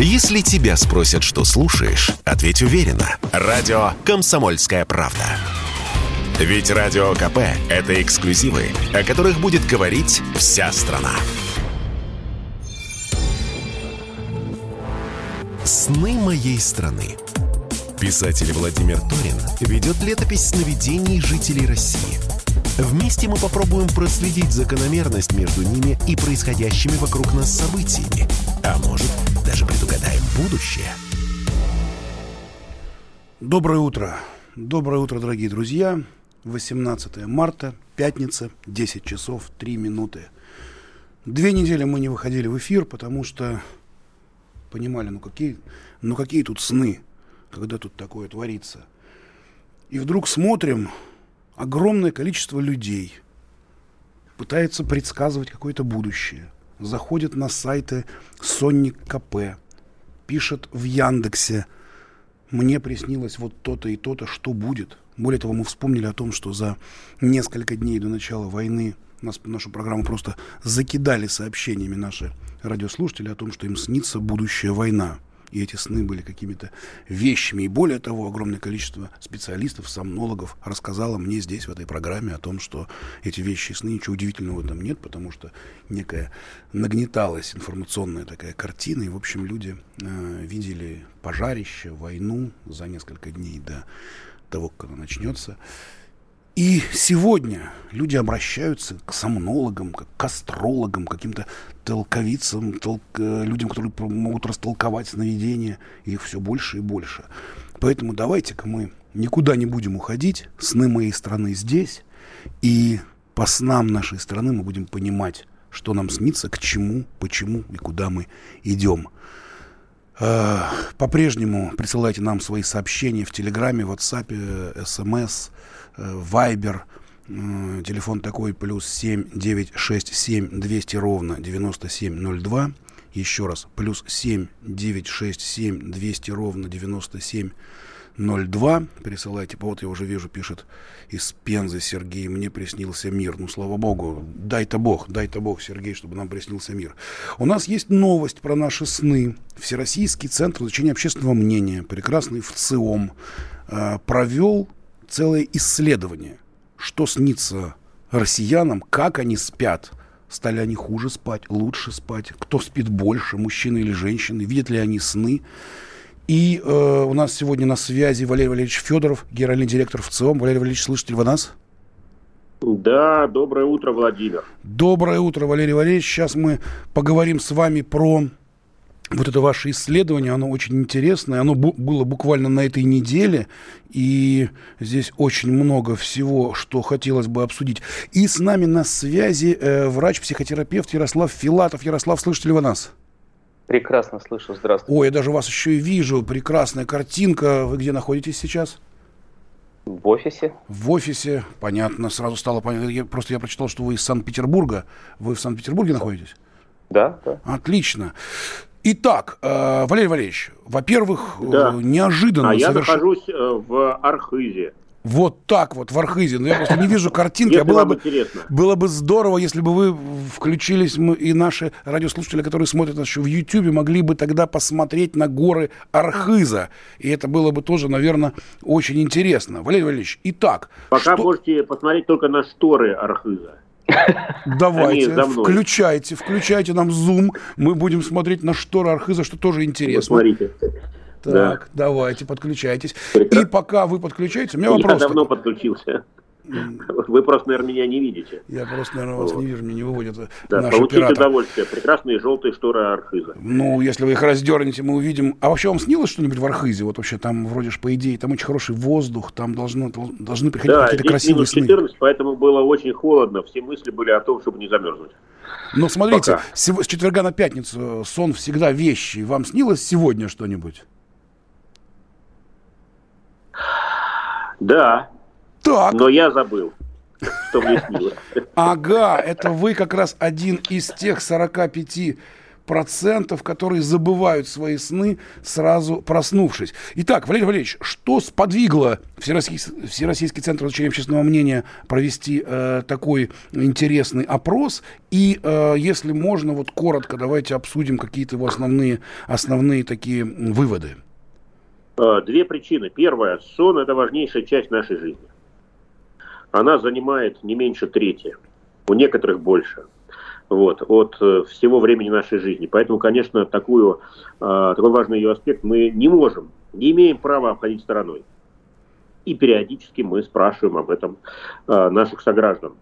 Если тебя спросят, что слушаешь, ответь уверенно. Радио «Комсомольская правда». Ведь Радио КП – это эксклюзивы, о которых будет говорить вся страна. «Сны моей страны». Писатель Владимир Торин ведет летопись сновидений жителей России. Вместе мы попробуем проследить закономерность между ними и происходящими вокруг нас событиями. А может, даже предугадаем будущее. Доброе утро. Доброе утро, дорогие друзья. 18 марта, пятница, 10 часов 3 минуты. Две недели мы не выходили в эфир, потому что понимали, ну какие, ну какие тут сны, когда тут такое творится. И вдруг смотрим, огромное количество людей пытается предсказывать какое-то будущее. Заходит на сайты Сонник КП, пишет в Яндексе, мне приснилось вот то-то и то-то, что будет – более того, мы вспомнили о том, что за несколько дней до начала войны нас, нашу программу просто закидали сообщениями наши радиослушатели о том, что им снится будущая война. И эти сны были какими-то вещами. И более того, огромное количество специалистов, сомнологов рассказало мне здесь, в этой программе, о том, что эти вещи и сны, ничего удивительного этом нет, потому что некая нагнеталась информационная такая картина. И, в общем, люди э, видели пожарище, войну за несколько дней до того, как она начнется. И сегодня люди обращаются к сомнологам, к астрологам, каким-то толковицам, толк, э, людям, которые могут растолковать сновидения. Их все больше и больше. Поэтому давайте-ка мы никуда не будем уходить. Сны моей страны здесь. И по снам нашей страны мы будем понимать, что нам снится, к чему, почему и куда мы идем. Э, по-прежнему присылайте нам свои сообщения в Телеграме, в WhatsApp, СМС, Вайбер. Телефон такой плюс 7 9 6 7 200 ровно 9702. Еще раз, плюс 7 9 6 7 200 ровно 9702. 02. Пересылайте. Вот я уже вижу, пишет из Пензы Сергей. Мне приснился мир. Ну, слава богу. Дай-то бог, дай-то бог, Сергей, чтобы нам приснился мир. У нас есть новость про наши сны. Всероссийский центр изучения общественного мнения, прекрасный ВЦИОМ, э, провел целое исследование, что снится россиянам, как они спят. Стали они хуже спать, лучше спать, кто спит больше, мужчины или женщины, видят ли они сны. И э, у нас сегодня на связи Валерий Валерьевич Федоров, генеральный директор ВЦИОМ. Валерий Валерьевич, слышите ли вы нас? Да, доброе утро, Владимир. Доброе утро, Валерий Валерьевич. Сейчас мы поговорим с вами про вот это ваше исследование, оно очень интересное, оно бу- было буквально на этой неделе, и здесь очень много всего, что хотелось бы обсудить. И с нами на связи э, врач-психотерапевт Ярослав Филатов. Ярослав, слышите ли вы нас? Прекрасно слышу, здравствуйте. Ой, я даже вас еще и вижу, прекрасная картинка. Вы где находитесь сейчас? В офисе. В офисе, понятно, сразу стало понятно. Я, просто я прочитал, что вы из Санкт-Петербурга. Вы в Санкт-Петербурге находитесь? Да, да. Отлично. Итак, э, Валерий Валерьевич, во-первых, да. э, неожиданно... А соверш... я нахожусь э, в Архизе. Вот так вот, в Архизе. Но я просто не вижу картинки. а было, бы, интересно. было бы здорово, если бы вы включились, мы, и наши радиослушатели, которые смотрят нас еще в Ютьюбе, могли бы тогда посмотреть на горы Архиза. И это было бы тоже, наверное, очень интересно. Валерий Валерьевич, итак... Пока что... можете посмотреть только на шторы Архиза. Давайте, включайте, включайте нам зум. Мы будем смотреть на шторы Архиза, что тоже интересно. Посмотрите. Так, да. давайте, подключайтесь. Прекрасно. И пока вы подключаетесь, у меня вопрос. Я давно подключился. Вы просто, наверное, меня не видите. Я просто, наверное, вас вот. не вижу, меня не выводят да, наш получите оператор. удовольствие. Прекрасные желтые шторы Архиза. Ну, если вы их раздернете, мы увидим. А вообще вам снилось что-нибудь в Архизе? Вот вообще там вроде же, по идее, там очень хороший воздух, там должны, должны приходить да, какие-то красивые сны. 14, поэтому было очень холодно. Все мысли были о том, чтобы не замерзнуть. Но смотрите, с четверга на пятницу сон всегда вещи. Вам снилось сегодня что-нибудь? Да. Так. Но я забыл, что мне. Ага, это вы как раз один из тех 45 процентов, которые забывают свои сны, сразу проснувшись. Итак, Валерий Валерьевич, что сподвигло Всероссийский, Всероссийский центр изучения общественного мнения провести э, такой интересный опрос? И, э, если можно, вот коротко давайте обсудим какие-то его основные, основные такие выводы. Э, две причины. Первая, сон – это важнейшая часть нашей жизни. Она занимает не меньше трети, у некоторых больше – вот, от э, всего времени нашей жизни. Поэтому, конечно, такую, э, такой важный ее аспект мы не можем, не имеем права обходить стороной. И периодически мы спрашиваем об этом э, наших сограждан.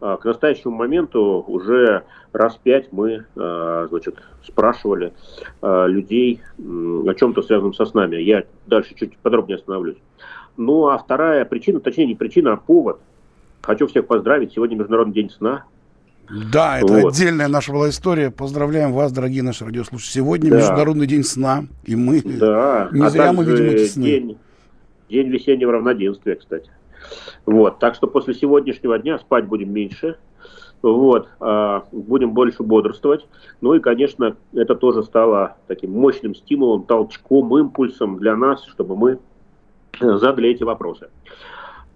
К настоящему моменту уже раз пять мы значит, спрашивали людей о чем-то связанном со снами. Я дальше чуть подробнее остановлюсь. Ну а вторая причина, точнее не причина, а повод. Хочу всех поздравить. Сегодня Международный день сна. Да, это вот. отдельная наша была история. Поздравляем вас, дорогие наши радиослушатели. Сегодня да. Международный день сна, и мы да. не а зря мы видим эти сны. День, день весеннего равноденствия, кстати. Вот, так что после сегодняшнего дня спать будем меньше, вот, а, будем больше бодрствовать. Ну и, конечно, это тоже стало таким мощным стимулом, толчком, импульсом для нас, чтобы мы задали эти вопросы.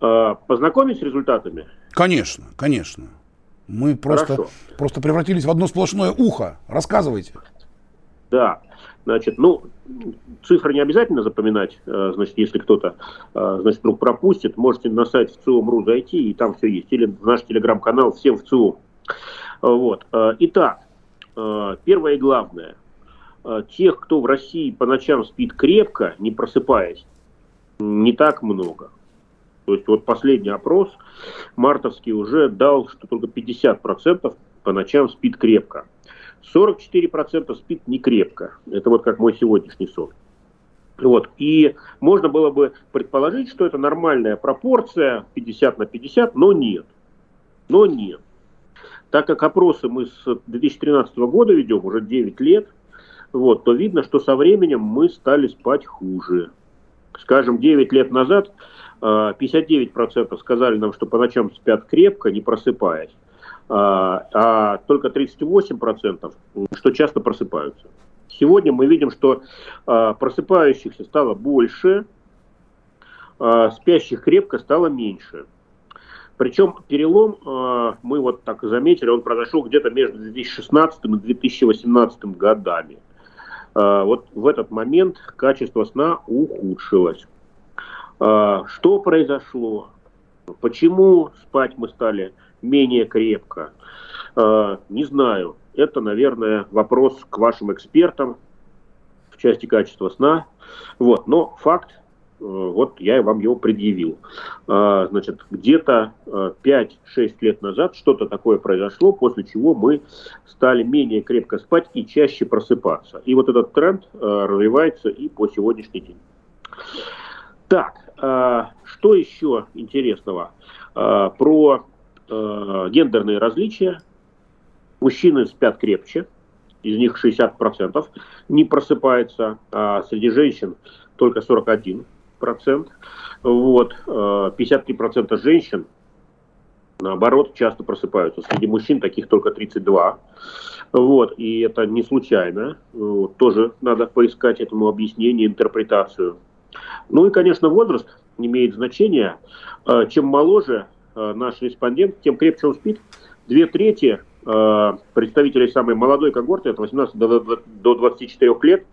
А, познакомить с результатами? Конечно, конечно. Мы просто, просто превратились в одно сплошное ухо. Рассказывайте. Да, значит, ну, цифры не обязательно запоминать, э, значит, если кто-то, э, значит, вдруг пропустит, можете на сайт ВЦИОМ.ру зайти, и там все есть, или в наш телеграм-канал «Всем ВЦИОМ». Вот. Э, итак, первое и главное, тех, кто в России по ночам спит крепко, не просыпаясь, не так много. То есть вот последний опрос мартовский уже дал, что только 50% по ночам спит крепко. 44% спит не крепко. Это вот как мой сегодняшний сон. Вот. И можно было бы предположить, что это нормальная пропорция 50 на 50, но нет. Но нет. Так как опросы мы с 2013 года ведем, уже 9 лет, вот, то видно, что со временем мы стали спать хуже. Скажем, 9 лет назад 59% сказали нам, что по ночам спят крепко, не просыпаясь, а, а только 38%, что часто просыпаются. Сегодня мы видим, что а, просыпающихся стало больше, а, спящих крепко стало меньше. Причем перелом, мы вот так заметили, он произошел где-то между 2016 и 2018 годами. Вот в этот момент качество сна ухудшилось. А, что произошло? Почему спать мы стали менее крепко? А, не знаю. Это, наверное, вопрос к вашим экспертам в части качества сна. Вот. Но факт, вот я вам его предъявил. А, значит, где-то 5-6 лет назад что-то такое произошло, после чего мы стали менее крепко спать и чаще просыпаться. И вот этот тренд э, развивается и по сегодняшний день. Так, что еще интересного? Про гендерные различия. Мужчины спят крепче, из них 60% не просыпается, а среди женщин только 41%. Вот, 53% женщин, наоборот, часто просыпаются. Среди мужчин таких только 32. Вот, и это не случайно. Вот, тоже надо поискать этому объяснение, интерпретацию. Ну и, конечно, возраст имеет значение. Э, чем моложе э, наш респондент, тем крепче он спит. Две трети э, представителей самой молодой когорты, от 18 до 24 лет,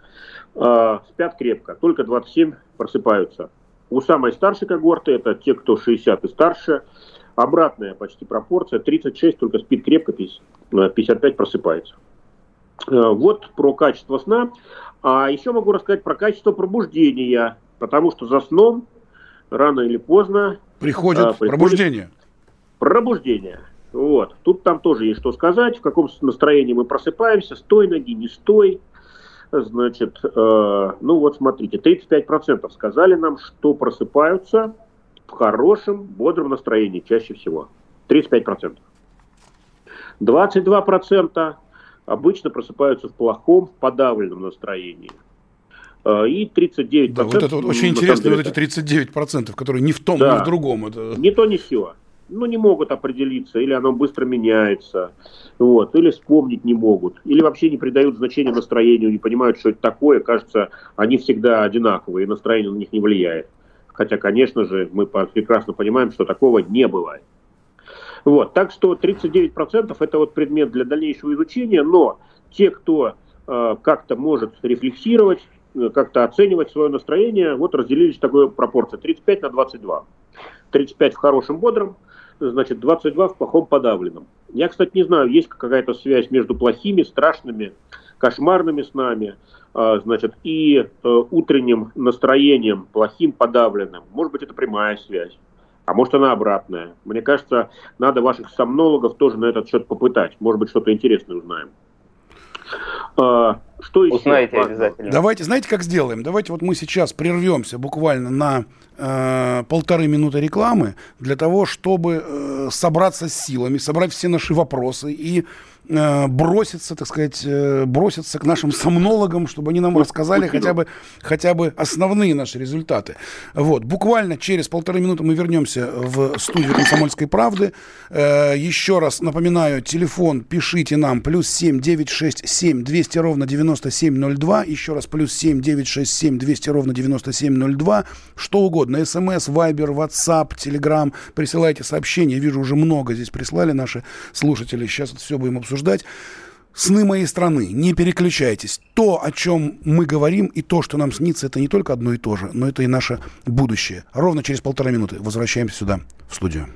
спят крепко, только 27 просыпаются. У самой старшей когорты, это те, кто 60 и старше, обратная почти пропорция, 36 только спит крепко, 55 просыпается. Вот про качество сна. А еще могу рассказать про качество пробуждения. Потому что за сном рано или поздно приходит, а, приходит пробуждение. Пробуждение. Вот. Тут там тоже есть что сказать, в каком состоянии мы просыпаемся, стой ноги, не стой. Значит, э, ну вот смотрите, 35% сказали нам, что просыпаются в хорошем, бодром настроении чаще всего. 35%. 22% обычно просыпаются в плохом, подавленном настроении. Э, и 39%... Да, вот это вот очень интересно, вот эти 39%, которые не в том, да. ни в другом. Это... Не то, не все. Ну, не могут определиться, или оно быстро меняется, вот, или вспомнить не могут, или вообще не придают значения настроению, не понимают, что это такое, кажется, они всегда одинаковые, и настроение на них не влияет. Хотя, конечно же, мы прекрасно понимаем, что такого не бывает. Вот, так что 39% это вот предмет для дальнейшего изучения, но те, кто э, как-то может рефлексировать, э, как-то оценивать свое настроение, вот разделились такой пропорции 35 на 22. 35 в хорошем бодром, значит 22 в плохом подавленном. Я, кстати, не знаю, есть какая-то связь между плохими, страшными, кошмарными снами, э, значит, и э, утренним настроением, плохим, подавленным. Может быть, это прямая связь а может она обратная. Мне кажется, надо ваших сомнологов тоже на этот счет попытать. Может быть, что-то интересное узнаем. Что еще? Узнаете обязательно. Давайте, знаете, как сделаем? Давайте вот мы сейчас прервемся буквально на э, полторы минуты рекламы для того, чтобы э, собраться с силами, собрать все наши вопросы и Э, броситься, так сказать, э, броситься к нашим сомнологам, чтобы они нам рассказали хотя бы, хотя бы основные наши результаты. Вот. Буквально через полторы минуты мы вернемся в студию «Комсомольской правды». Э, еще раз напоминаю, телефон пишите нам плюс семь девять шесть семь двести ровно девяносто семь ноль два. Еще раз плюс семь девять шесть семь двести ровно девяносто семь ноль два. Что угодно. СМС, Вайбер, WhatsApp, Telegram. Присылайте сообщения. Вижу, уже много здесь прислали наши слушатели. Сейчас это все будем обсуждать. Сны моей страны, не переключайтесь. То, о чем мы говорим, и то, что нам снится, это не только одно и то же, но это и наше будущее. Ровно через полтора минуты возвращаемся сюда, в студию.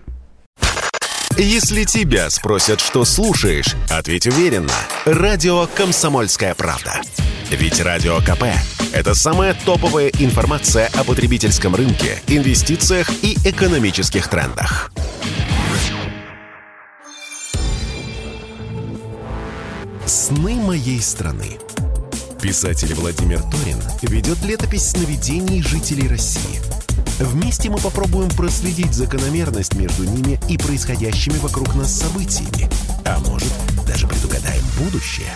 Если тебя спросят, что слушаешь, ответь уверенно. Радио «Комсомольская правда». Ведь Радио КП – это самая топовая информация о потребительском рынке, инвестициях и экономических трендах. «Сны моей страны». Писатель Владимир Торин ведет летопись сновидений жителей России. Вместе мы попробуем проследить закономерность между ними и происходящими вокруг нас событиями. А может, даже предугадаем будущее.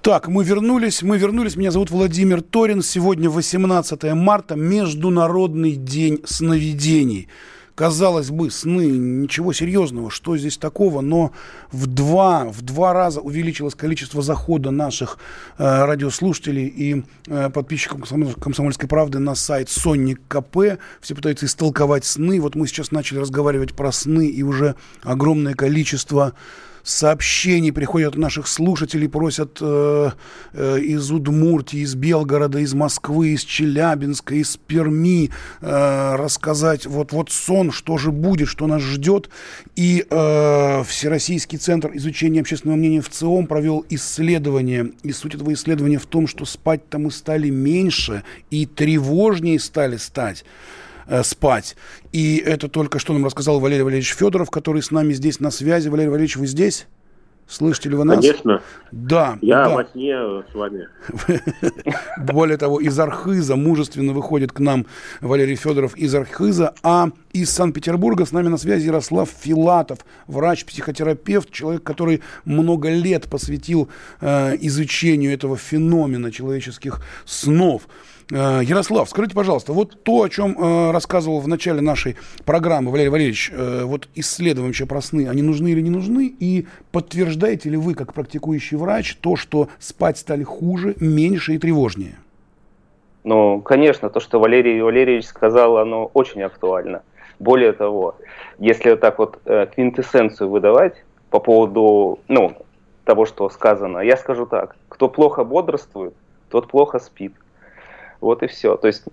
Так, мы вернулись, мы вернулись. Меня зовут Владимир Торин. Сегодня 18 марта, Международный день сновидений казалось бы, сны, ничего серьезного, что здесь такого, но в два, в два раза увеличилось количество захода наших э, радиослушателей и э, подписчиков «Комсомольской правды» на сайт «Сонник КП». Все пытаются истолковать сны. Вот мы сейчас начали разговаривать про сны, и уже огромное количество сообщений приходят от наших слушателей, просят э, э, из Удмуртии, из Белгорода, из Москвы, из Челябинска, из Перми э, рассказать вот, вот сон, что же будет, что нас ждет. И э, Всероссийский центр изучения общественного мнения в ЦИОМ провел исследование. И суть этого исследования в том, что спать-то мы стали меньше и тревожнее стали стать э, спать. И это только что нам рассказал Валерий Валерьевич Федоров, который с нами здесь на связи. Валерий Валерьевич, вы здесь? Слышите ли вы нас? Конечно. Да. Я да. во сне с вами. Более того, из Архиза мужественно выходит к нам Валерий Федоров из Архиза, а из Санкт-Петербурга с нами на связи Ярослав Филатов, врач-психотерапевт, человек, который много лет посвятил э, изучению этого феномена человеческих снов. Э, Ярослав, скажите, пожалуйста, вот то, о чем э, рассказывал в начале нашей программы Валерий Валерьевич, э, вот исследования про сны, они нужны или не нужны? И подтверждаете ли вы, как практикующий врач, то, что спать стали хуже, меньше и тревожнее? Ну, конечно, то, что Валерий Валерьевич сказал, оно очень актуально. Более того, если вот так вот квинтэссенцию выдавать по поводу, ну, того, что сказано, я скажу так. Кто плохо бодрствует, тот плохо спит. Вот и все. То есть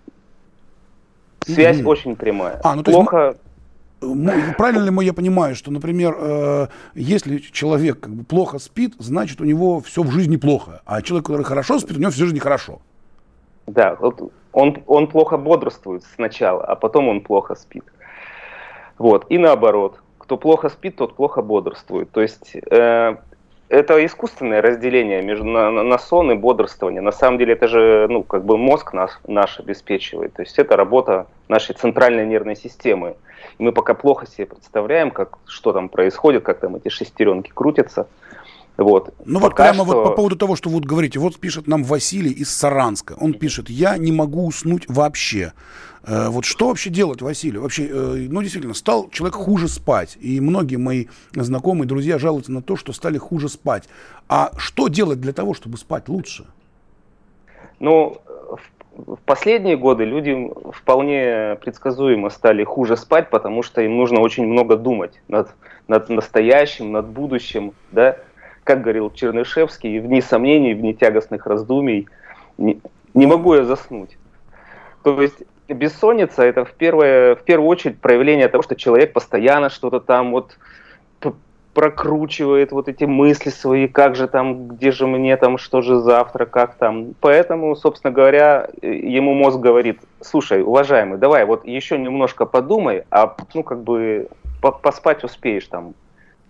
связь mm-hmm. очень прямая. А, ну, Плохо... Есть, правильно ли я понимаю, что, например, э, если человек как бы, плохо спит, значит у него все в жизни плохо, а человек, который хорошо спит, у него все в жизни хорошо. Да, он, он плохо бодрствует сначала, а потом он плохо спит. Вот, и наоборот. Кто плохо спит, тот плохо бодрствует. То есть э, это искусственное разделение между на, на сон и бодрствование. На самом деле это же ну, как бы мозг наш, наш обеспечивает. То есть это работа нашей центральной нервной системы. И мы пока плохо себе представляем, как, что там происходит, как там эти шестеренки крутятся. Вот. Ну вот прямо что... вот по поводу того, что вот говорите, вот пишет нам Василий из Саранска. Он пишет, я не могу уснуть вообще. Э, вот что вообще делать, Василий? Вообще, э, ну действительно, стал человек хуже спать. И многие мои знакомые, друзья жалуются на то, что стали хуже спать. А что делать для того, чтобы спать лучше? Ну, в последние годы люди вполне предсказуемо стали хуже спать, потому что им нужно очень много думать над, над настоящим, над будущим, да, как говорил Чернышевский, вне сомнений, вне тягостных раздумий, не, не могу я заснуть. То есть бессонница это в, первое, в первую очередь проявление того, что человек постоянно что-то там вот прокручивает вот эти мысли свои, как же там, где же мне там, что же завтра, как там. Поэтому, собственно говоря, ему мозг говорит, слушай, уважаемый, давай вот еще немножко подумай, а ну как бы поспать успеешь там,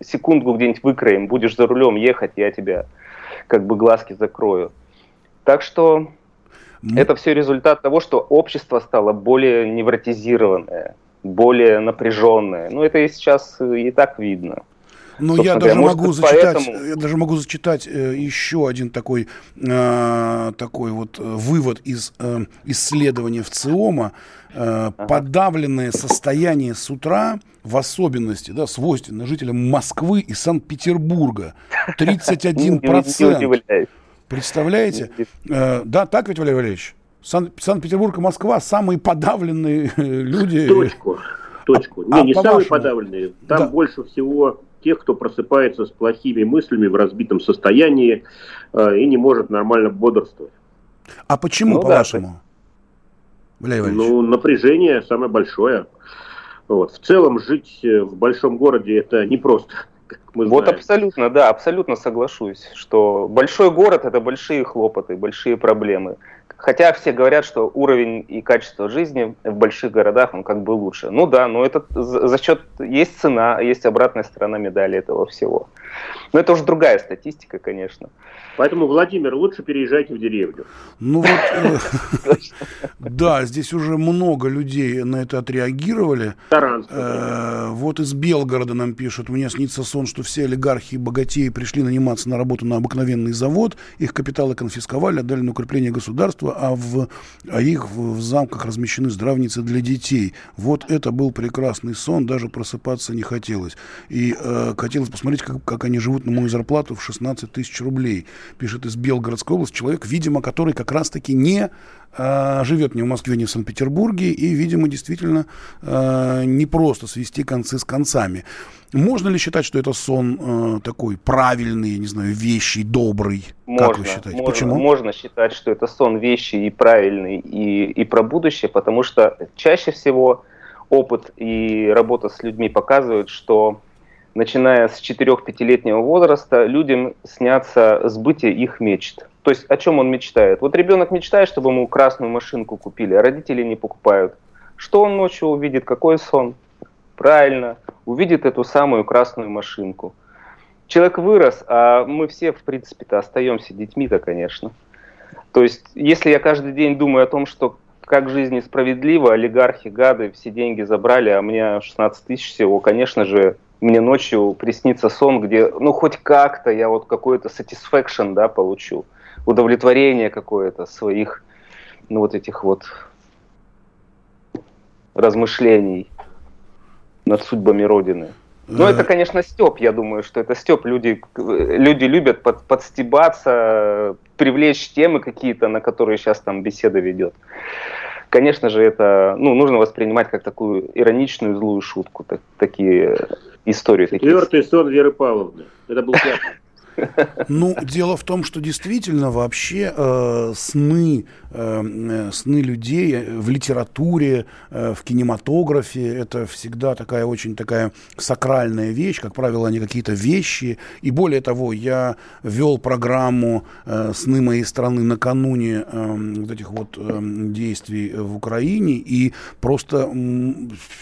секунду где-нибудь выкроем, будешь за рулем ехать, я тебя как бы глазки закрою. Так что mm. это все результат того, что общество стало более невротизированное, более напряженное. Ну, это и сейчас и так видно. Ну, я даже, говоря, могу зачитать, поэтому... я даже могу зачитать э, еще один такой, э, такой вот э, вывод из э, исследования в ЦИОМа. Э, ага. Подавленное состояние с утра, в особенности, да, свойственно жителям Москвы и Санкт-Петербурга. 31%. Представляете? Э, да, так ведь, Валерий Валерьевич? Сан- Санкт-Петербург и Москва самые подавленные э, люди. Точку. Точку. Не, а, не самые подавленные. Там да. больше всего тех, кто просыпается с плохими мыслями в разбитом состоянии э, и не может нормально бодрствовать. А почему, ну, по-вашему? Да. Ну, напряжение самое большое. Вот. В целом жить э, в большом городе это непросто. Мы вот абсолютно, да, абсолютно соглашусь, что большой город это большие хлопоты, большие проблемы. Хотя все говорят, что уровень и качество жизни в больших городах, он как бы лучше. Ну да, но это за счет, есть цена, есть обратная сторона медали этого всего. Но это уже другая статистика, конечно. Поэтому, Владимир, лучше переезжайте в деревню. Ну вот, э, да, здесь уже много людей на это отреагировали. Э, вот из Белгорода нам пишут, мне снится сон, что все олигархи и богатеи пришли наниматься на работу на обыкновенный завод, их капиталы конфисковали, отдали на укрепление государства, а, в, а их в, в замках размещены здравницы для детей. Вот это был прекрасный сон, даже просыпаться не хотелось. И э, хотелось посмотреть, как, как они живут на мою зарплату в 16 тысяч рублей пишет из Белгородской области, человек, видимо, который как раз-таки не э, живет ни в Москве, ни в Санкт-Петербурге, и, видимо, действительно э, не просто свести концы с концами. Можно ли считать, что это сон э, такой правильный, не знаю, вещий, добрый? Можно, как вы считаете? Можно, Почему? Можно считать, что это сон вещий и правильный, и, и про будущее, потому что чаще всего опыт и работа с людьми показывают, что начиная с 4-5-летнего возраста, людям снятся сбытие их мечт. То есть о чем он мечтает? Вот ребенок мечтает, чтобы ему красную машинку купили, а родители не покупают. Что он ночью увидит? Какой сон? Правильно, увидит эту самую красную машинку. Человек вырос, а мы все, в принципе-то, остаемся детьми-то, конечно. То есть, если я каждый день думаю о том, что как жизнь несправедлива, олигархи, гады, все деньги забрали, а мне 16 тысяч всего, конечно же, мне ночью приснится сон, где, ну, хоть как-то я вот какой-то satisfaction, да, получу, удовлетворение какое-то своих, ну, вот этих вот размышлений над судьбами Родины. Но это, конечно, Степ, я думаю, что это Степ. Люди, люди любят под, подстебаться, привлечь темы какие-то, на которые сейчас там беседа ведет. Конечно же, это ну, нужно воспринимать как такую ироничную злую шутку, так, такие историю. Четвертый сон Веры Павловны. Это был пятый. Ну, дело в том, что действительно вообще э, сны, э, сны людей в литературе, э, в кинематографе это всегда такая очень такая сакральная вещь. Как правило, они какие-то вещи. И более того, я вел программу э, «Сны моей страны» накануне э, вот этих вот э, действий в Украине. И просто э,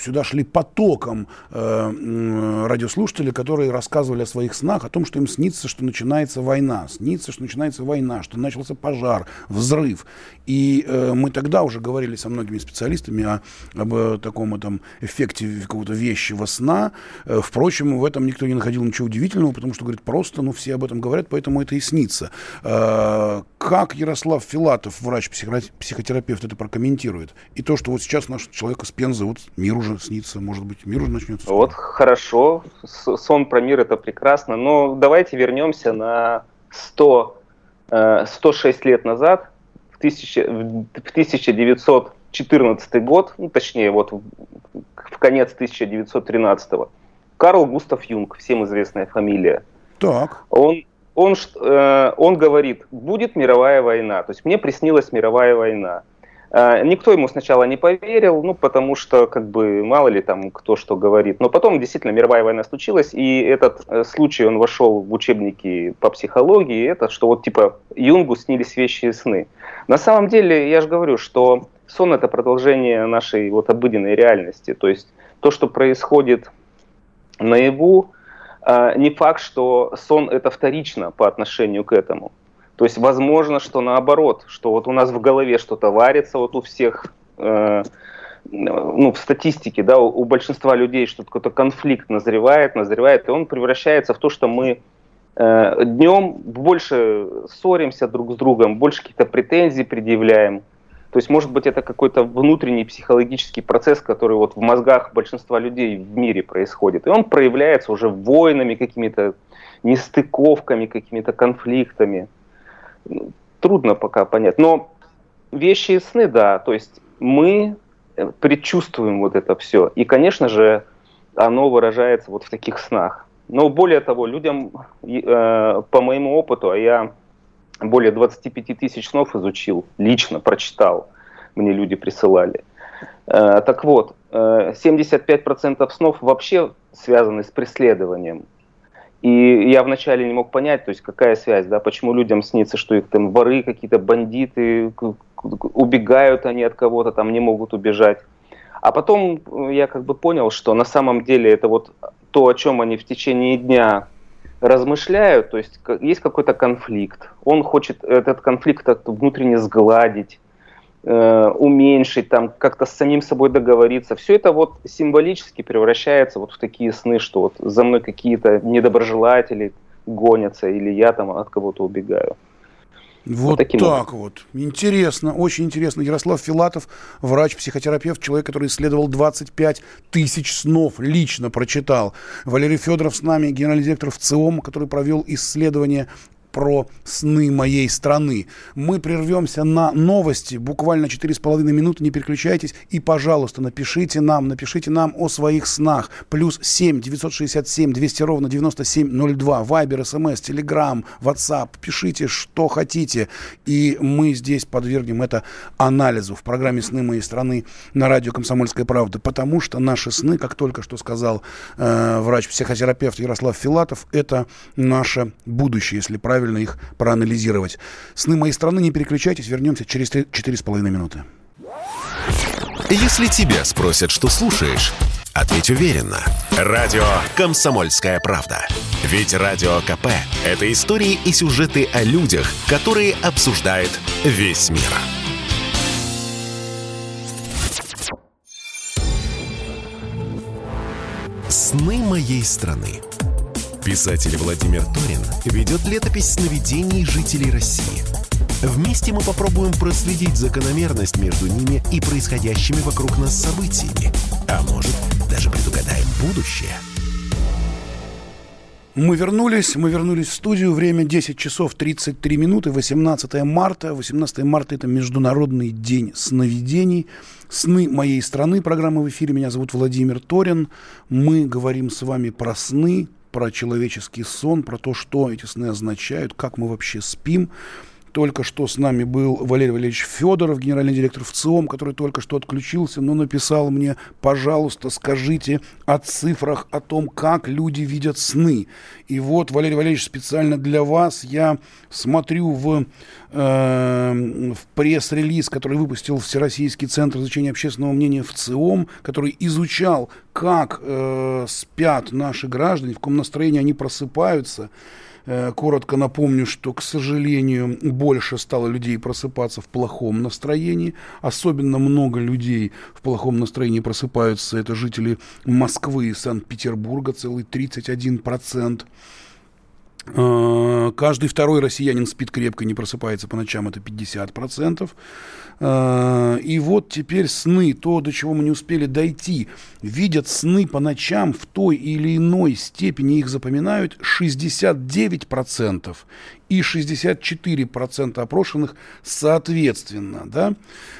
сюда шли потоком э, радиослушатели, которые рассказывали о своих снах, о том, что им снится, что что начинается война, снится, что начинается война, что начался пожар, взрыв. И э, мы тогда уже говорили со многими специалистами о, об э, таком этом эффекте какого-то вещего сна. Э, впрочем, в этом никто не находил ничего удивительного, потому что, говорит, просто, ну, все об этом говорят, поэтому это и снится. Э, как Ярослав Филатов, врач-психотерапевт, это прокомментирует? И то, что вот сейчас наш человек из Пензы, вот мир уже снится, может быть, мир уже начнется. Вот хорошо, сон про мир это прекрасно, но давайте вернемся на 100, 106 э, лет назад, в, 1000, в 1914 год, ну, точнее, вот в, конец 1913 -го. Карл Густав Юнг, всем известная фамилия. Так. Он, он, э, он говорит, будет мировая война. То есть мне приснилась мировая война. А, никто ему сначала не поверил, ну, потому что, как бы, мало ли там кто что говорит. Но потом действительно мировая война случилась, и этот э, случай, он вошел в учебники по психологии, это что вот типа Юнгу снились вещи и сны. На самом деле, я же говорю, что сон это продолжение нашей вот обыденной реальности. То есть то, что происходит наяву, а, не факт, что сон это вторично по отношению к этому. То есть возможно, что наоборот, что вот у нас в голове что-то варится, вот у всех, э, ну, в статистике, да, у, у большинства людей что-то какой-то конфликт назревает, назревает, и он превращается в то, что мы э, днем больше ссоримся друг с другом, больше каких-то претензий предъявляем. То есть, может быть, это какой-то внутренний психологический процесс, который вот в мозгах большинства людей в мире происходит. И он проявляется уже войнами, какими-то нестыковками, какими-то конфликтами трудно пока понять. Но вещи и сны, да, то есть мы э, предчувствуем вот это все. И, конечно же, оно выражается вот в таких снах. Но более того, людям, э, по моему опыту, а я более 25 тысяч снов изучил, лично прочитал, мне люди присылали. Э, так вот, э, 75% снов вообще связаны с преследованием. И я вначале не мог понять, то есть какая связь, да, почему людям снится, что их там воры, какие-то бандиты, убегают они от кого-то, там не могут убежать. А потом э, я как бы понял, что на самом деле это вот то, о чем они в течение дня размышляют, то есть есть какой-то конфликт, он хочет этот конфликт внутренне сгладить, уменьшить, там как-то с самим собой договориться. Все это вот символически превращается вот в такие сны, что вот за мной какие-то недоброжелатели гонятся, или я там от кого-то убегаю. Вот, вот так вот. Интересно, очень интересно. Ярослав Филатов, врач-психотерапевт, человек, который исследовал 25 тысяч снов, лично прочитал. Валерий Федоров с нами, генеральный директор в ЦИОМ, который провел исследование про сны моей страны. Мы прервемся на новости, буквально 4,5 минуты, не переключайтесь. И, пожалуйста, напишите нам, напишите нам о своих снах. Плюс 7 967 200 ровно 9702. Вайбер, СМС, Телеграм, Ватсап. Пишите, что хотите. И мы здесь подвергнем это анализу в программе «Сны моей страны» на радио «Комсомольская правда». Потому что наши сны, как только что сказал э, врач-психотерапевт Ярослав Филатов, это наше будущее, если правильно правильно их проанализировать. Сны моей страны, не переключайтесь, вернемся через 4,5 минуты. Если тебя спросят, что слушаешь, ответь уверенно. Радио «Комсомольская правда». Ведь Радио КП – это истории и сюжеты о людях, которые обсуждает весь мир. «Сны моей страны» Писатель Владимир Торин ведет летопись сновидений жителей России. Вместе мы попробуем проследить закономерность между ними и происходящими вокруг нас событиями. А может, даже предугадаем будущее. Мы вернулись, мы вернулись в студию. Время 10 часов 33 минуты, 18 марта. 18 марта – это Международный день сновидений. «Сны моей страны» программа в эфире. Меня зовут Владимир Торин. Мы говорим с вами про сны, про человеческий сон, про то, что эти сны означают, как мы вообще спим. Только что с нами был Валерий Валерьевич Федоров, генеральный директор ВЦИОМ, который только что отключился, но написал мне, пожалуйста, скажите о цифрах, о том, как люди видят сны. И вот, Валерий Валерьевич, специально для вас я смотрю в, э, в пресс-релиз, который выпустил Всероссийский центр изучения общественного мнения ВЦИОМ, который изучал, как э, спят наши граждане, в каком настроении они просыпаются. Э, коротко напомню, что, к сожалению, больше стало людей просыпаться в плохом настроении. Особенно много людей в плохом настроении просыпаются. Это жители Москвы и Санкт-Петербурга, целый 31%. Э, каждый второй россиянин спит крепко, не просыпается по ночам, это 50%. Э, и вот теперь сны, то, до чего мы не успели дойти, видят сны по ночам в той или иной степени, их запоминают 69% и 64% опрошенных соответственно. Да?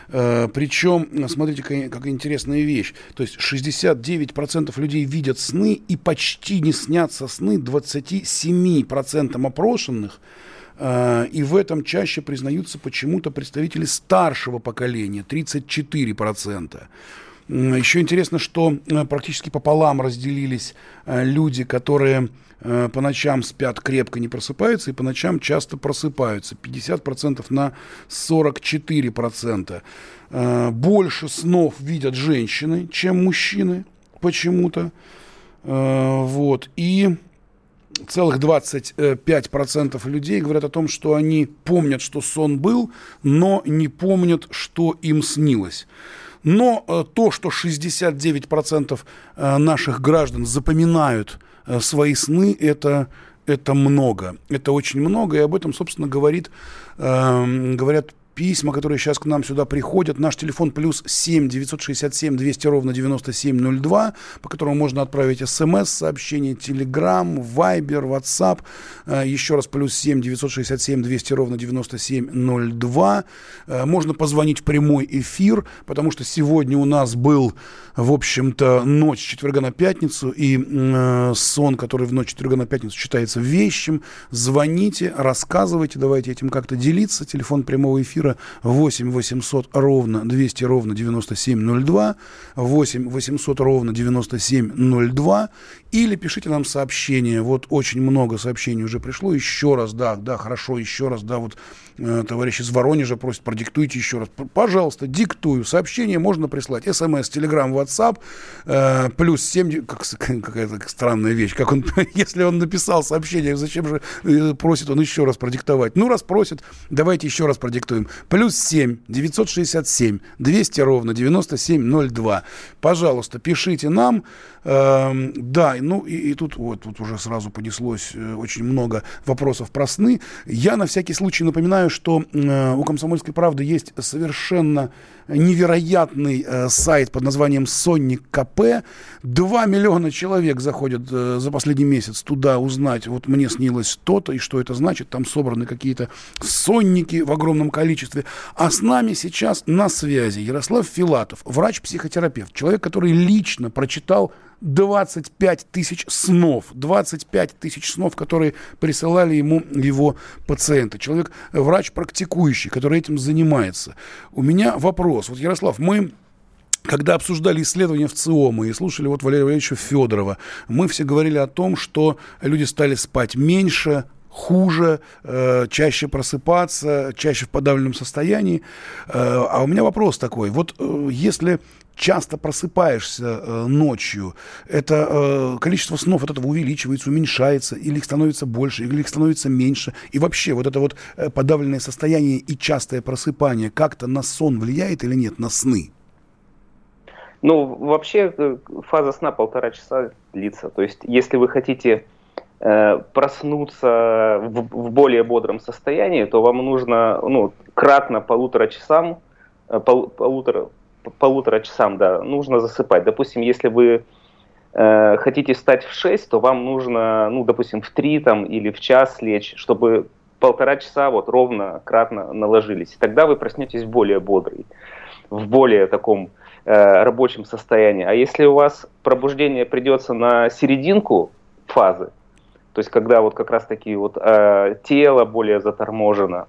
Э, причем, смотрите, какая интересная вещь. То есть 69% людей видят сны и почти не снятся сны 27% опрошенных. Э, и в этом чаще признаются почему-то представители старшего поколения, 34%. Еще интересно, что э, практически пополам разделились люди, которые Э, по ночам спят крепко, не просыпаются, и по ночам часто просыпаются. 50% на 44%. Э, больше снов видят женщины, чем мужчины почему-то. Э, вот. И целых 25% людей говорят о том, что они помнят, что сон был, но не помнят, что им снилось. Но то, что 69% наших граждан запоминают Э, свои сны, это, это много. Это очень много, и об этом, собственно, говорит, э, говорят письма, которые сейчас к нам сюда приходят. Наш телефон плюс 7 967 200 ровно 9702, по которому можно отправить смс, сообщение, телеграм, вайбер, ватсап. Э, еще раз плюс 7 967 200 ровно 9702. Э, можно позвонить в прямой эфир, потому что сегодня у нас был, в общем-то, ночь четверга на пятницу, и э, сон, который в ночь четверга на пятницу считается вещим. Звоните, рассказывайте, давайте этим как-то делиться. Телефон прямого эфира эфира 8 800 ровно 200 ровно 9702, 8 800 ровно 9702, или пишите нам сообщение. Вот очень много сообщений уже пришло. Еще раз, да, да, хорошо, еще раз, да, вот э, товарищ из Воронежа просит, продиктуйте еще раз. Пожалуйста, диктую. Сообщение можно прислать. СМС, Телеграм, Ватсап, э, плюс 7, как, какая-то странная вещь. Как он, если он написал сообщение, зачем же э, просит он еще раз продиктовать? Ну, раз просит, давайте еще раз продиктуем. Плюс 7 967 200 ровно 9702. Пожалуйста, пишите нам. Э, да, ну и, и тут вот тут уже сразу понеслось э, очень много вопросов про сны. Я на всякий случай напоминаю, что э, у «Комсомольской правды» есть совершенно невероятный э, сайт под названием Сонник КП. Два миллиона человек заходят э, за последний месяц туда узнать, вот мне снилось то-то и что это значит. Там собраны какие-то сонники в огромном количестве. А с нами сейчас на связи Ярослав Филатов, врач-психотерапевт, человек, который лично прочитал 25 тысяч снов. 25 тысяч снов, которые присылали ему его пациенты. Человек, врач практикующий, который этим занимается. У меня вопрос. Вот, Ярослав, мы когда обсуждали исследования в ЦИОМа и слушали вот Валерия Валерьевича Федорова, мы все говорили о том, что люди стали спать меньше, хуже, э, чаще просыпаться, чаще в подавленном состоянии. Э, а у меня вопрос такой. Вот э, если часто просыпаешься э, ночью, это э, количество снов от этого увеличивается, уменьшается, или их становится больше, или их становится меньше. И вообще вот это вот э, подавленное состояние и частое просыпание как-то на сон влияет или нет, на сны? Ну, вообще э, фаза сна полтора часа длится. То есть, если вы хотите проснуться в, в более бодром состоянии, то вам нужно ну, кратно полутора часам, э, пол, полутора, полутора часам, да, нужно засыпать. Допустим, если вы э, хотите встать в 6, то вам нужно, ну, допустим, в 3 там, или в час лечь, чтобы полтора часа вот ровно, кратно наложились. тогда вы проснетесь более бодрый, в более таком э, рабочем состоянии. А если у вас пробуждение придется на серединку фазы, то есть когда вот как раз таки вот э, тело более заторможено,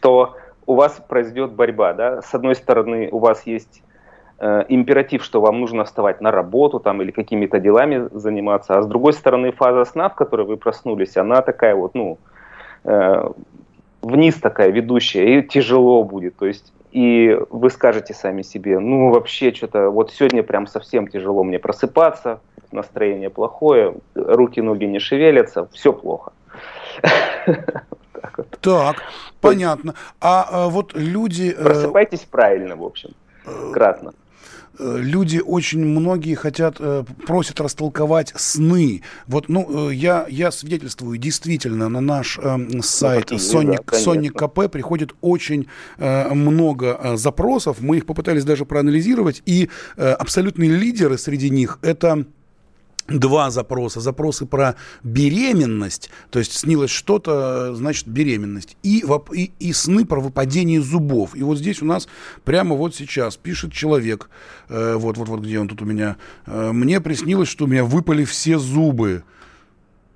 то у вас произойдет борьба, да, с одной стороны у вас есть э, императив, что вам нужно вставать на работу там или какими-то делами заниматься, а с другой стороны фаза сна, в которой вы проснулись, она такая вот, ну, э, вниз такая ведущая, и тяжело будет, то есть и вы скажете сами себе, ну вообще что-то, вот сегодня прям совсем тяжело мне просыпаться, настроение плохое, руки-ноги не шевелятся, все плохо. Так, понятно. А, а вот люди... Э, Просыпайтесь правильно, в общем, кратно. Э, люди очень многие хотят, э, просят растолковать сны. Вот, ну, я, я свидетельствую, действительно, на наш э, сайт Sonic, да, Sonic КП приходит очень э, много запросов. Мы их попытались даже проанализировать, и э, абсолютные лидеры среди них это два запроса. Запросы про беременность, то есть снилось что-то, значит, беременность. И, и, и сны про выпадение зубов. И вот здесь у нас прямо вот сейчас пишет человек, э, вот, вот, вот где он тут у меня, э, мне приснилось, что у меня выпали все зубы.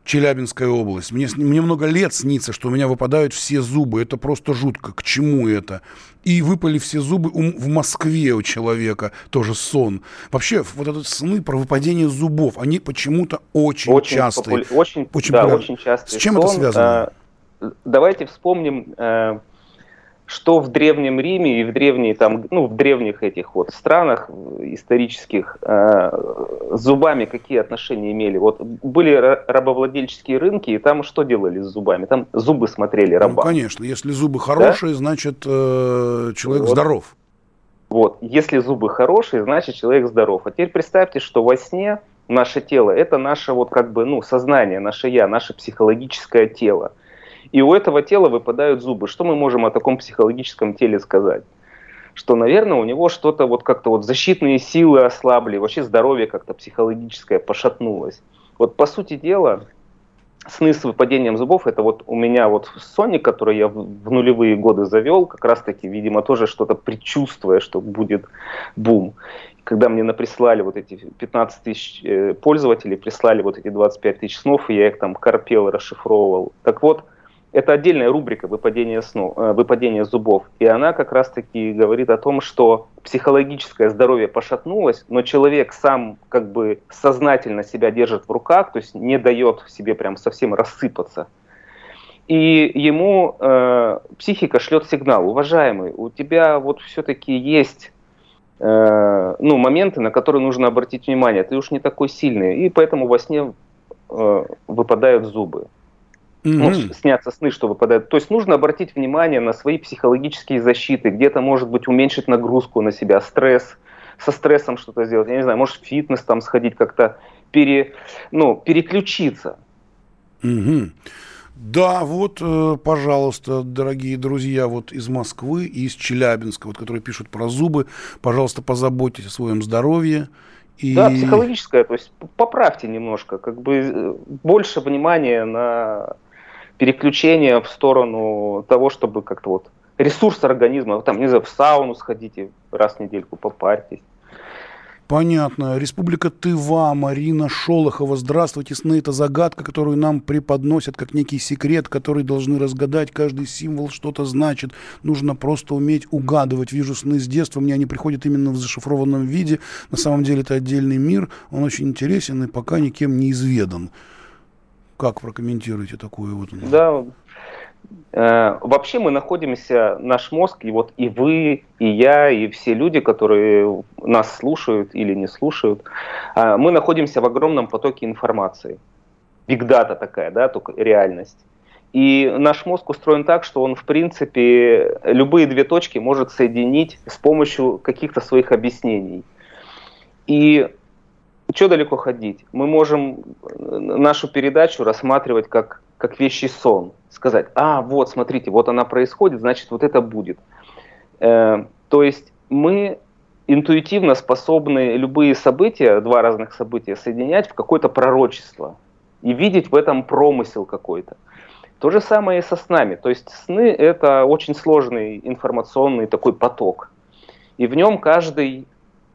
Челябинская область. Мне, мне много лет снится, что у меня выпадают все зубы. Это просто жутко. К чему это? И выпали все зубы у, в Москве у человека. Тоже сон. Вообще, вот этот сны про выпадение зубов, они почему-то очень, очень частые. Популя... Очень, очень, да, очень частые. С чем сон, это связано? Э, давайте вспомним э, что в Древнем Риме и в древние там, ну, в древних этих вот странах исторических э, с зубами какие отношения имели? Вот были рабовладельческие рынки, и там что делали с зубами? Там зубы смотрели раба. Ну, конечно, если зубы хорошие, да? значит э, человек вот. здоров. Вот, если зубы хорошие, значит человек здоров. А теперь представьте, что во сне наше тело, это наше вот как бы, ну, сознание, наше я, наше психологическое тело. И у этого тела выпадают зубы. Что мы можем о таком психологическом теле сказать? Что, наверное, у него что-то вот как-то вот защитные силы ослабли, вообще здоровье как-то психологическое пошатнулось. Вот по сути дела, сны с выпадением зубов, это вот у меня вот Sony, который я в нулевые годы завел, как раз таки, видимо, тоже что-то предчувствуя, что будет бум. Когда мне прислали вот эти 15 тысяч э, пользователей, прислали вот эти 25 тысяч снов, и я их там корпел, расшифровывал. Так вот, это отдельная рубрика выпадения, сну, э, выпадения зубов. И она как раз-таки говорит о том, что психологическое здоровье пошатнулось, но человек сам как бы сознательно себя держит в руках, то есть не дает себе прям совсем рассыпаться. И ему э, психика шлет сигнал, уважаемый, у тебя вот все-таки есть э, ну, моменты, на которые нужно обратить внимание, ты уж не такой сильный, и поэтому во сне э, выпадают зубы mm-hmm. ну, снятся сны, что выпадают. То есть нужно обратить внимание на свои психологические защиты, где-то, может быть, уменьшить нагрузку на себя, стресс, со стрессом что-то сделать, я не знаю, может, в фитнес там сходить, как-то пере, ну, переключиться. Mm-hmm. Да, вот, э, пожалуйста, дорогие друзья, вот из Москвы и из Челябинска, вот, которые пишут про зубы, пожалуйста, позаботьтесь о своем здоровье. И... Да, психологическое, то есть поправьте немножко, как бы э, больше внимания на переключение в сторону того, чтобы как-то вот ресурс организма, там, не знаю, в сауну сходите раз в недельку, попарьтесь. Понятно. Республика Тыва, Марина Шолохова. Здравствуйте. Сны – это загадка, которую нам преподносят как некий секрет, который должны разгадать. Каждый символ что-то значит. Нужно просто уметь угадывать. Вижу сны с детства. Мне они приходят именно в зашифрованном виде. На самом деле это отдельный мир. Он очень интересен и пока никем не изведан. Как прокомментируете такое вот? Да, э, вообще мы находимся, наш мозг, и вот и вы, и я, и все люди, которые нас слушают или не слушают, э, мы находимся в огромном потоке информации. Бигдата такая, да, только реальность. И наш мозг устроен так, что он, в принципе, любые две точки может соединить с помощью каких-то своих объяснений. И что далеко ходить? Мы можем э, нашу передачу рассматривать как, как вещий сон. Сказать, а, вот, смотрите, вот она происходит, значит, вот это будет. Э, то есть мы интуитивно способны любые события, два разных события, соединять в какое-то пророчество и видеть в этом промысел какой-то. То же самое и со снами. То есть сны – это очень сложный информационный такой поток. И в нем каждый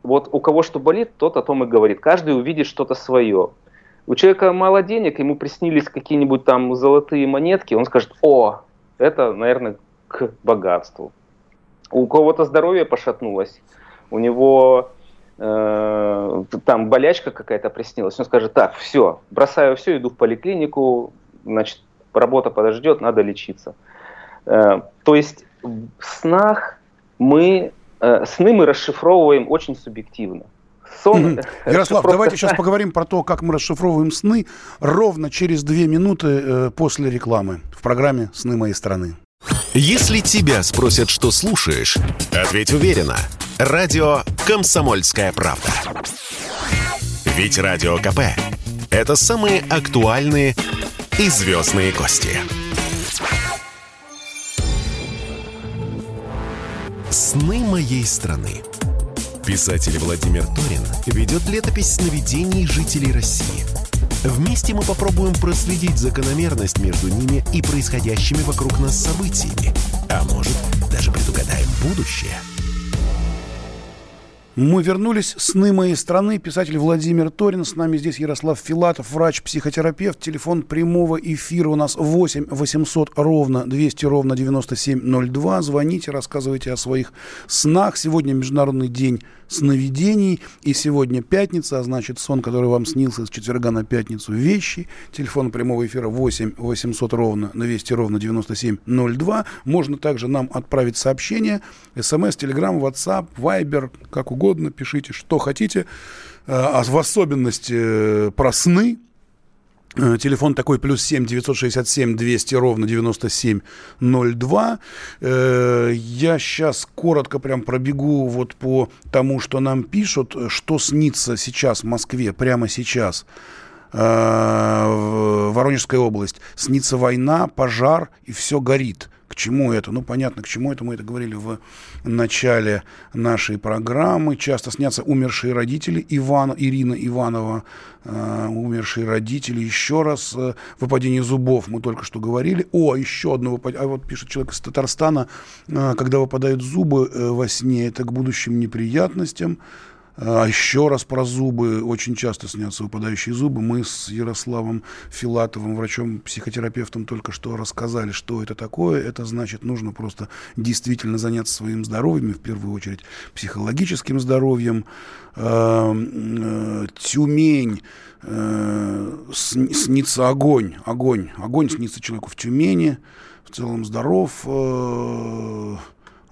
вот у кого что болит, тот о том и говорит. Каждый увидит что-то свое. У человека мало денег, ему приснились какие-нибудь там золотые монетки, он скажет, о, это, наверное, к богатству. У кого-то здоровье пошатнулось, у него э, там болячка какая-то приснилась, он скажет, так, все, бросаю все, иду в поликлинику, значит, работа подождет, надо лечиться. Э, то есть в снах мы сны мы расшифровываем очень субъективно. Сон... Ярослав, давайте сейчас поговорим про то, как мы расшифровываем сны ровно через две минуты э, после рекламы в программе «Сны моей страны». Если тебя спросят, что слушаешь, ответь уверенно. Радио «Комсомольская правда». Ведь Радио КП – это самые актуальные и звездные гости. «Сны моей страны». Писатель Владимир Торин ведет летопись сновидений жителей России. Вместе мы попробуем проследить закономерность между ними и происходящими вокруг нас событиями. А может, даже предугадаем будущее – мы вернулись. Сны моей страны. Писатель Владимир Торин. С нами здесь Ярослав Филатов, врач-психотерапевт. Телефон прямого эфира у нас 8 800 ровно 200 ровно 9702. Звоните, рассказывайте о своих снах. Сегодня Международный день сновидений. И сегодня пятница, а значит сон, который вам снился с четверга на пятницу, вещи. Телефон прямого эфира 8 800 ровно 200 ровно 9702. Можно также нам отправить сообщение. СМС, Телеграм, WhatsApp, Viber, как угодно. Пишите, что хотите. А в особенности э, про сны, Э, телефон такой плюс 7 967 200 ровно 9702. Э, я сейчас коротко прям пробегу вот по тому, что нам пишут, что снится сейчас в Москве, прямо сейчас. Э, Воронежская область. Снится война, пожар и все горит. Чему это? Ну, понятно, к чему это. Мы это говорили в начале нашей программы. Часто снятся умершие родители Ивана, Ирина Иванова, э, умершие родители. Еще раз, э, выпадение зубов мы только что говорили. О, еще одно выпадение. А вот пишет человек из Татарстана, э, когда выпадают зубы э, во сне, это к будущим неприятностям. А еще раз про зубы. Очень часто снятся выпадающие зубы. Мы с Ярославом Филатовым, врачом-психотерапевтом, только что рассказали, что это такое. Это значит, нужно просто действительно заняться своим здоровьем, в первую очередь психологическим здоровьем. А, э, Тюмень э, снится огонь, огонь, огонь снится человеку в Тюмени, в целом здоров, э,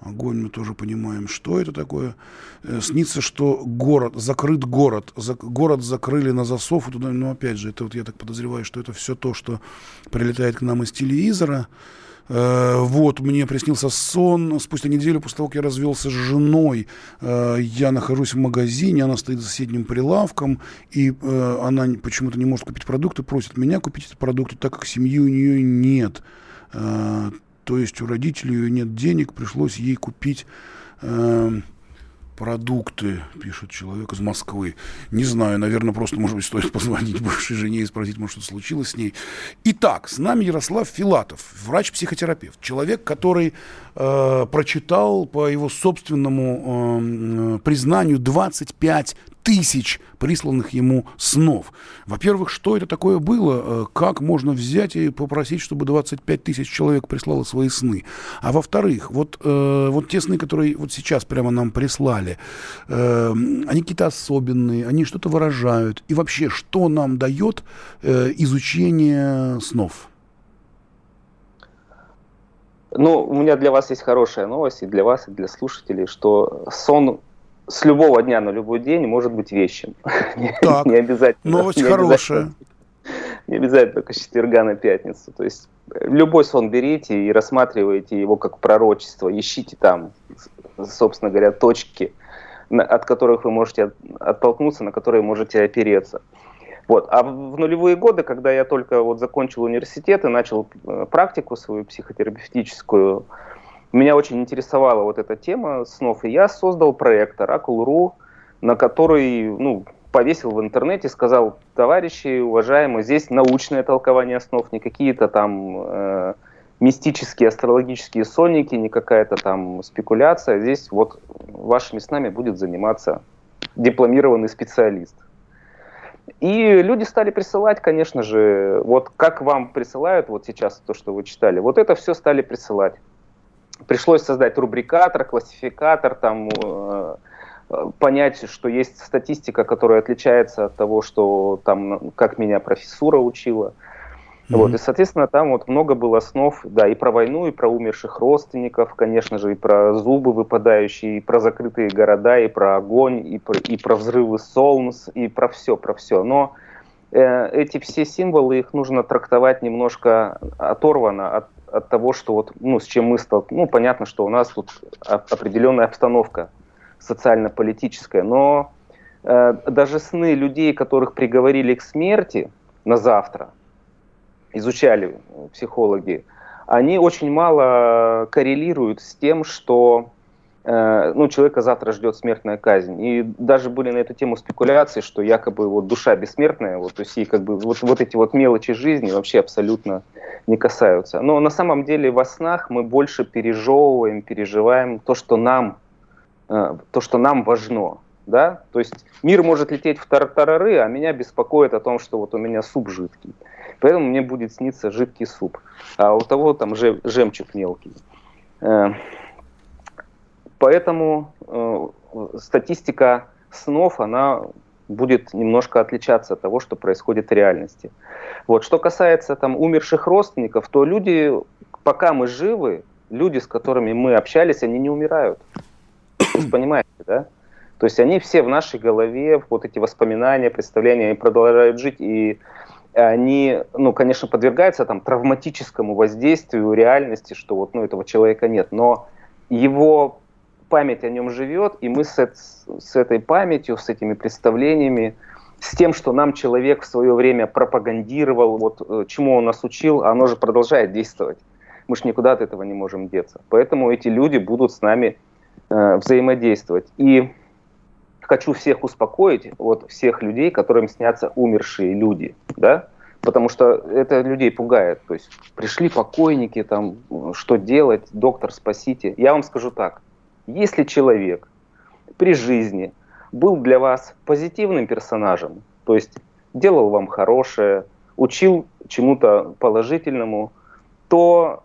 Огонь мы тоже понимаем, что это такое. Э, снится, что город, закрыт город. За, город закрыли на засов. Туда, но опять же, это вот я так подозреваю, что это все то, что прилетает к нам из телевизора. Э, вот, мне приснился сон. Спустя неделю после того, как я развелся с женой, э, я нахожусь в магазине, она стоит за соседним прилавком, и она почему-то не может купить продукты, просит меня купить эти продукты, так как семьи у нее нет. То есть у родителей ее нет денег, пришлось ей купить э, продукты, пишет человек из Москвы. Не знаю, наверное, просто, может быть, стоит позвонить бывшей жене и спросить, может, что случилось с ней. Итак, с нами Ярослав Филатов, врач-психотерапевт. Человек, который э, прочитал по его собственному э, признанию 25 тысяч присланных ему снов. Во-первых, что это такое было? Э, как можно взять и попросить, чтобы 25 тысяч человек прислало свои сны? А во-вторых, вот, э, вот те сны, которые вот сейчас прямо нам прислали, э, они какие-то особенные, они что-то выражают. И вообще, что нам дает э, изучение снов? Ну, у меня для вас есть хорошая новость, и для вас, и для слушателей, что сон с любого дня на любой день может быть вещим. Так, не обязательно. Новость не хорошая. Обязательно, не обязательно только с четверга на пятницу. То есть любой сон берите и рассматривайте его как пророчество. Ищите там, собственно говоря, точки, от которых вы можете оттолкнуться, на которые можете опереться. Вот. А в нулевые годы, когда я только вот закончил университет и начал э, практику свою психотерапевтическую, меня очень интересовала вот эта тема снов, и я создал проект Oracle.ru, на который, ну, повесил в интернете, сказал, товарищи, уважаемые, здесь научное толкование снов, не какие-то там э, мистические астрологические сонники, не какая-то там спекуляция. Здесь вот вашими снами будет заниматься дипломированный специалист. И люди стали присылать, конечно же, вот как вам присылают вот сейчас то, что вы читали, вот это все стали присылать пришлось создать рубрикатор, классификатор, там, э, понять, что есть статистика, которая отличается от того, что там, как меня профессура учила. Mm-hmm. Вот, и, соответственно, там вот много было снов, да, и про войну, и про умерших родственников, конечно же, и про зубы выпадающие, и про закрытые города, и про огонь, и про, и про взрывы солнц, и про все, про все. Но э, эти все символы, их нужно трактовать немножко оторвано от, от того, что вот, ну, с чем мы столкнулись. Ну, понятно, что у нас тут определенная обстановка социально-политическая, но э, даже сны людей, которых приговорили к смерти на завтра – изучали психологи, они очень мало коррелируют с тем, что э, ну, человека завтра ждет смертная казнь. И даже были на эту тему спекуляции, что якобы вот душа бессмертная, вот, то есть и как бы вот, вот эти вот мелочи жизни вообще абсолютно не касаются. Но на самом деле во снах мы больше пережевываем, переживаем то, что нам, э, то, что нам важно. Да? То есть мир может лететь в тартарары, а меня беспокоит о том, что вот у меня суп жидкий. Поэтому мне будет сниться жидкий суп. А у того там жемчуг мелкий. Поэтому э, статистика снов, она будет немножко отличаться от того, что происходит в реальности. Вот. Что касается там, умерших родственников, то люди, пока мы живы, люди, с которыми мы общались, они не умирают. Понимаете, да? То есть они все в нашей голове, вот эти воспоминания, представления, они продолжают жить, и они, ну, конечно, подвергаются там травматическому воздействию реальности, что вот, ну, этого человека нет, но его память о нем живет, и мы с, с этой памятью, с этими представлениями, с тем, что нам человек в свое время пропагандировал, вот э, чему он нас учил, оно же продолжает действовать. Мы же никуда от этого не можем деться. Поэтому эти люди будут с нами э, взаимодействовать. И хочу всех успокоить, вот всех людей, которым снятся умершие люди, да, потому что это людей пугает. То есть пришли покойники, там, что делать, доктор, спасите. Я вам скажу так, если человек при жизни был для вас позитивным персонажем, то есть делал вам хорошее, учил чему-то положительному, то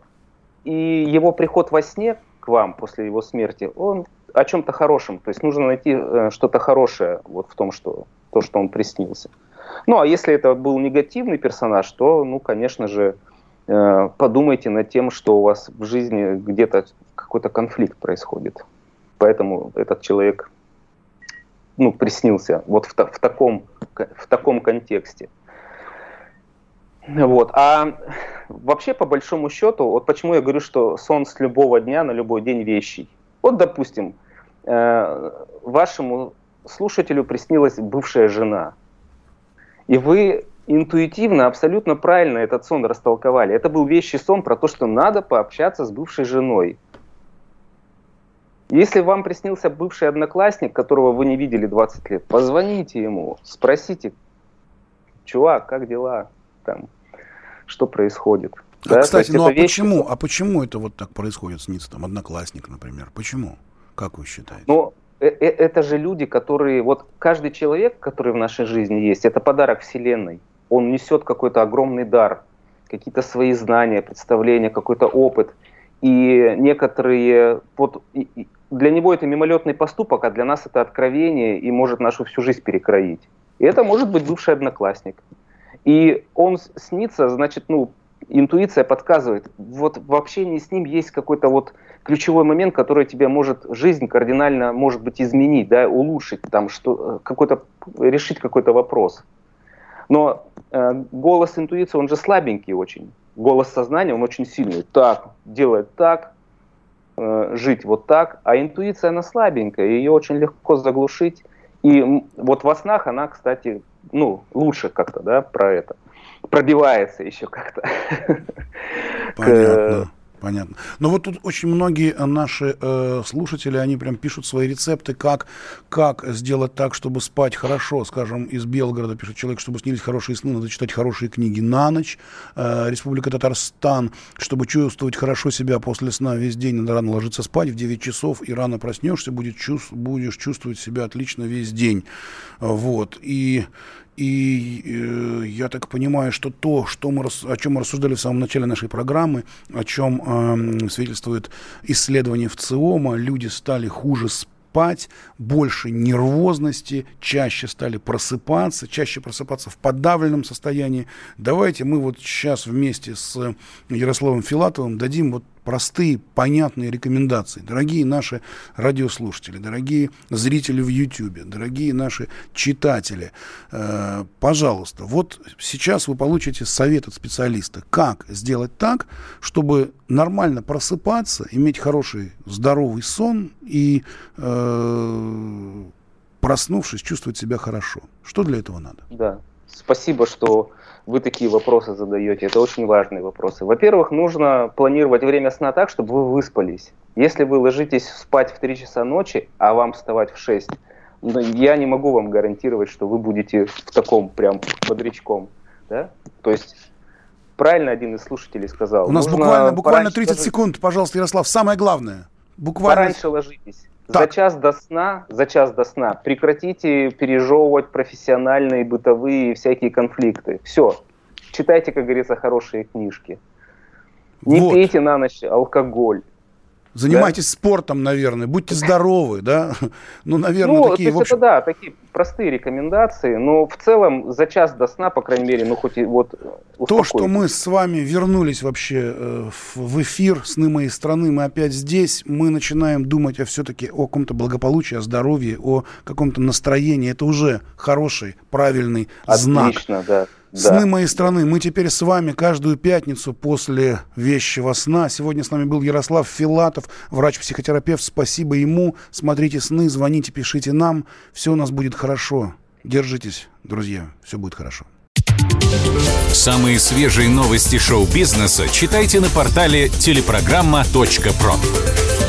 и его приход во сне к вам после его смерти, он о чем-то хорошем. То есть нужно найти э, что-то хорошее вот в том, что то, что он приснился. Ну, а если это был негативный персонаж, то, ну, конечно же, э, подумайте над тем, что у вас в жизни где-то какой-то конфликт происходит. Поэтому этот человек, ну, приснился вот в, в, таком, в таком контексте. Вот. А вообще, по большому счету, вот почему я говорю, что сон с любого дня на любой день вещий. Вот, допустим, Э, вашему слушателю приснилась бывшая жена. И вы интуитивно, абсолютно правильно этот сон растолковали. Это был вещий сон про то, что надо пообщаться с бывшей женой. Если вам приснился бывший одноклассник, которого вы не видели 20 лет, позвоните ему, спросите, чувак, как дела, там, что происходит. А, да? кстати, ну а вещи... почему, а почему это вот так происходит, снится там одноклассник, например, почему? Как вы считаете? Ну, э, э, это же люди, которые... Вот каждый человек, который в нашей жизни есть, это подарок Вселенной. Он несет какой-то огромный дар, какие-то свои знания, представления, какой-то опыт. И некоторые... Вот, для него это мимолетный поступок, а для нас это откровение и может нашу всю жизнь перекроить. И это может быть бывший одноклассник. И он снится, значит, ну, интуиция подсказывает, вот в общении с ним есть какой-то вот ключевой момент, который тебе может жизнь кардинально, может быть, изменить, да, улучшить, там, что, э, какой-то, решить какой-то вопрос. Но э, голос интуиции, он же слабенький очень. Голос сознания, он очень сильный. Так, делать так, жить вот так. А интуиция, она слабенькая, ее очень легко заглушить. И вот во снах она, кстати, ну, лучше как-то, да, про это. Пробивается еще как-то. Понятно. Понятно. Но вот тут очень многие наши э, слушатели, они прям пишут свои рецепты, как, как сделать так, чтобы спать хорошо. Скажем, из Белгорода пишет человек, чтобы снились хорошие сны, надо читать хорошие книги на ночь. Э, Республика Татарстан, чтобы чувствовать хорошо себя после сна весь день, надо рано ложиться спать в 9 часов и рано проснешься, будет чувств, будешь чувствовать себя отлично весь день. Вот. И и э, я так понимаю, что то, что мы, о чем мы рассуждали в самом начале нашей программы, о чем э, свидетельствует исследование в ЦИОМа, люди стали хуже спать, больше нервозности, чаще стали просыпаться, чаще просыпаться в подавленном состоянии. Давайте мы вот сейчас вместе с Ярославом Филатовым дадим вот простые, понятные рекомендации. Дорогие наши радиослушатели, дорогие зрители в YouTube, дорогие наши читатели, э, пожалуйста, вот сейчас вы получите совет от специалиста, как сделать так, чтобы нормально просыпаться, иметь хороший, здоровый сон и, э, проснувшись, чувствовать себя хорошо. Что для этого надо? Да, спасибо, что вы такие вопросы задаете. Это очень важные вопросы. Во-первых, нужно планировать время сна так, чтобы вы выспались. Если вы ложитесь спать в 3 часа ночи, а вам вставать в 6, ну, я не могу вам гарантировать, что вы будете в таком прям бодрячком. Да? То есть правильно один из слушателей сказал. У нас буквально, буквально 30 ложиться. секунд, пожалуйста, Ярослав. Самое главное. Буквально... Пораньше ложитесь. Так. За час до сна, за час до сна прекратите пережевывать профессиональные, бытовые всякие конфликты. Все. Читайте, как говорится, хорошие книжки. Не вот. пейте на ночь алкоголь. Занимайтесь да? спортом, наверное, будьте здоровы, да? Ну, наверное, ну, такие, то есть общем... это, да, такие простые рекомендации, но в целом за час до сна, по крайней мере, ну, хоть и вот То, что мы с вами вернулись вообще э, в эфир «Сны моей страны», мы опять здесь, мы начинаем думать о все-таки о каком-то благополучии, о здоровье, о каком-то настроении, это уже хороший, правильный Отлично, знак. Отлично, да. Сны да. моей страны. Мы теперь с вами каждую пятницу после вещего сна. Сегодня с нами был Ярослав Филатов, врач-психотерапевт. Спасибо ему. Смотрите сны, звоните, пишите нам. Все у нас будет хорошо. Держитесь, друзья. Все будет хорошо. Самые свежие новости шоу-бизнеса читайте на портале телепрограмма.про.